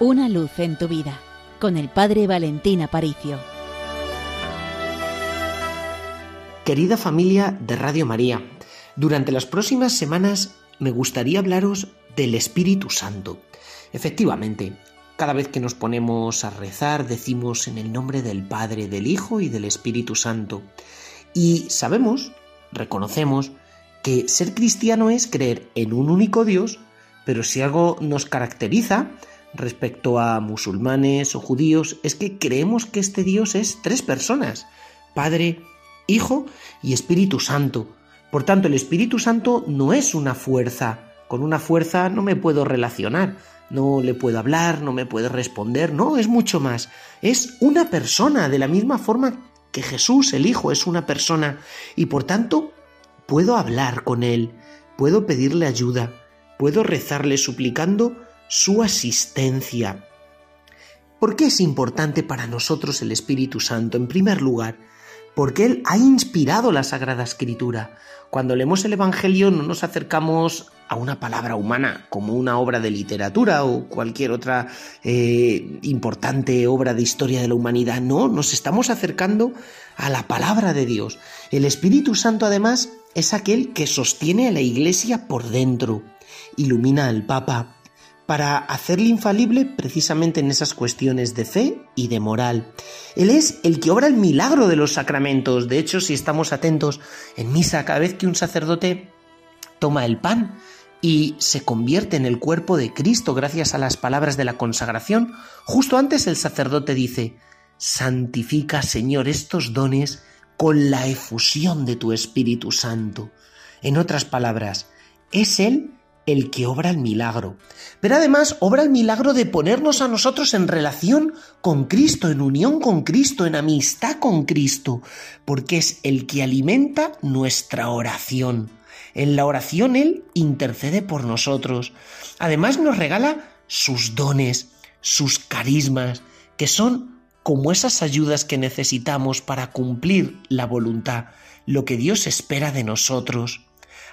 Una luz en tu vida con el Padre Valentín Aparicio. Querida familia de Radio María, durante las próximas semanas me gustaría hablaros del Espíritu Santo. Efectivamente, cada vez que nos ponemos a rezar decimos en el nombre del Padre, del Hijo y del Espíritu Santo. Y sabemos, reconocemos, que ser cristiano es creer en un único Dios, pero si algo nos caracteriza respecto a musulmanes o judíos es que creemos que este Dios es tres personas, Padre, Hijo y Espíritu Santo. Por tanto, el Espíritu Santo no es una fuerza. Con una fuerza no me puedo relacionar, no le puedo hablar, no me puede responder, no, es mucho más. Es una persona, de la misma forma que Jesús, el Hijo, es una persona, y por tanto puedo hablar con Él, puedo pedirle ayuda, puedo rezarle suplicando su asistencia. ¿Por qué es importante para nosotros el Espíritu Santo? En primer lugar, porque Él ha inspirado la Sagrada Escritura. Cuando leemos el Evangelio no nos acercamos a una palabra humana como una obra de literatura o cualquier otra eh, importante obra de historia de la humanidad, no, nos estamos acercando a la palabra de Dios. El Espíritu Santo además es aquel que sostiene a la Iglesia por dentro, ilumina al Papa, para hacerle infalible precisamente en esas cuestiones de fe y de moral. Él es el que obra el milagro de los sacramentos. De hecho, si estamos atentos en misa, cada vez que un sacerdote toma el pan y se convierte en el cuerpo de Cristo gracias a las palabras de la consagración, justo antes el sacerdote dice, santifica, Señor, estos dones con la efusión de tu Espíritu Santo. En otras palabras, es Él el que obra el milagro. Pero además obra el milagro de ponernos a nosotros en relación con Cristo, en unión con Cristo, en amistad con Cristo, porque es el que alimenta nuestra oración. En la oración Él intercede por nosotros. Además nos regala sus dones, sus carismas, que son como esas ayudas que necesitamos para cumplir la voluntad, lo que Dios espera de nosotros.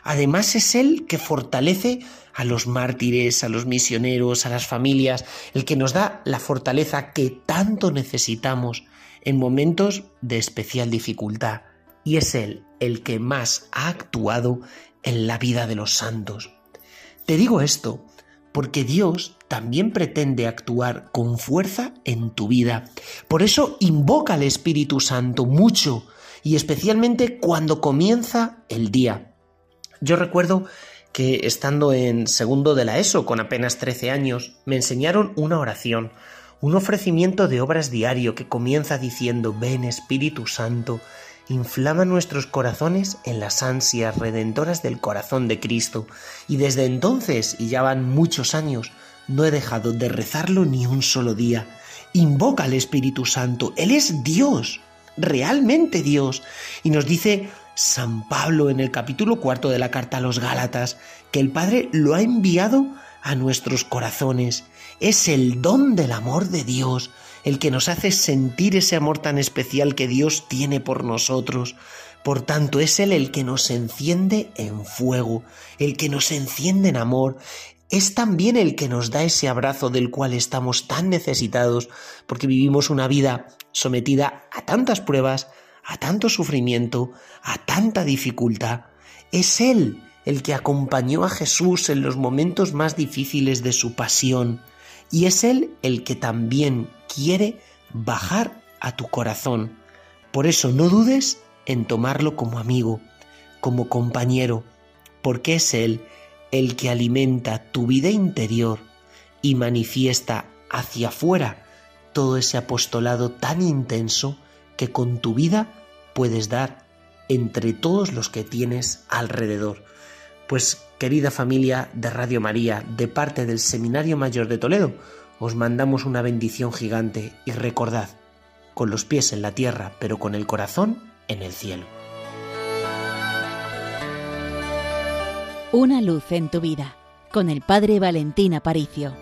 Además es Él que fortalece a los mártires, a los misioneros, a las familias, el que nos da la fortaleza que tanto necesitamos en momentos de especial dificultad. Y es Él el que más ha actuado en la vida de los santos. Te digo esto porque Dios también pretende actuar con fuerza en tu vida. Por eso invoca al Espíritu Santo mucho y especialmente cuando comienza el día. Yo recuerdo que estando en segundo de la ESO con apenas 13 años, me enseñaron una oración, un ofrecimiento de obras diario que comienza diciendo Ven Espíritu Santo, inflama nuestros corazones en las ansias redentoras del corazón de Cristo, y desde entonces, y ya van muchos años, no he dejado de rezarlo ni un solo día. Invoca al Espíritu Santo, Él es Dios, realmente Dios, y nos dice San Pablo en el capítulo cuarto de la carta a los Gálatas, que el Padre lo ha enviado a nuestros corazones. Es el don del amor de Dios, el que nos hace sentir ese amor tan especial que Dios tiene por nosotros. Por tanto, es Él el que nos enciende en fuego, el que nos enciende en amor, es también el que nos da ese abrazo del cual estamos tan necesitados, porque vivimos una vida sometida a tantas pruebas, a tanto sufrimiento, a tanta dificultad. Es Él el que acompañó a Jesús en los momentos más difíciles de su pasión, y es Él el que también quiere bajar a tu corazón. Por eso no dudes en tomarlo como amigo, como compañero, porque es Él el que alimenta tu vida interior y manifiesta hacia afuera todo ese apostolado tan intenso que con tu vida puedes dar entre todos los que tienes alrededor. Pues querida familia de Radio María, de parte del Seminario Mayor de Toledo, os mandamos una bendición gigante y recordad, con los pies en la tierra, pero con el corazón en el cielo. Una luz en tu vida, con el Padre Valentín Aparicio.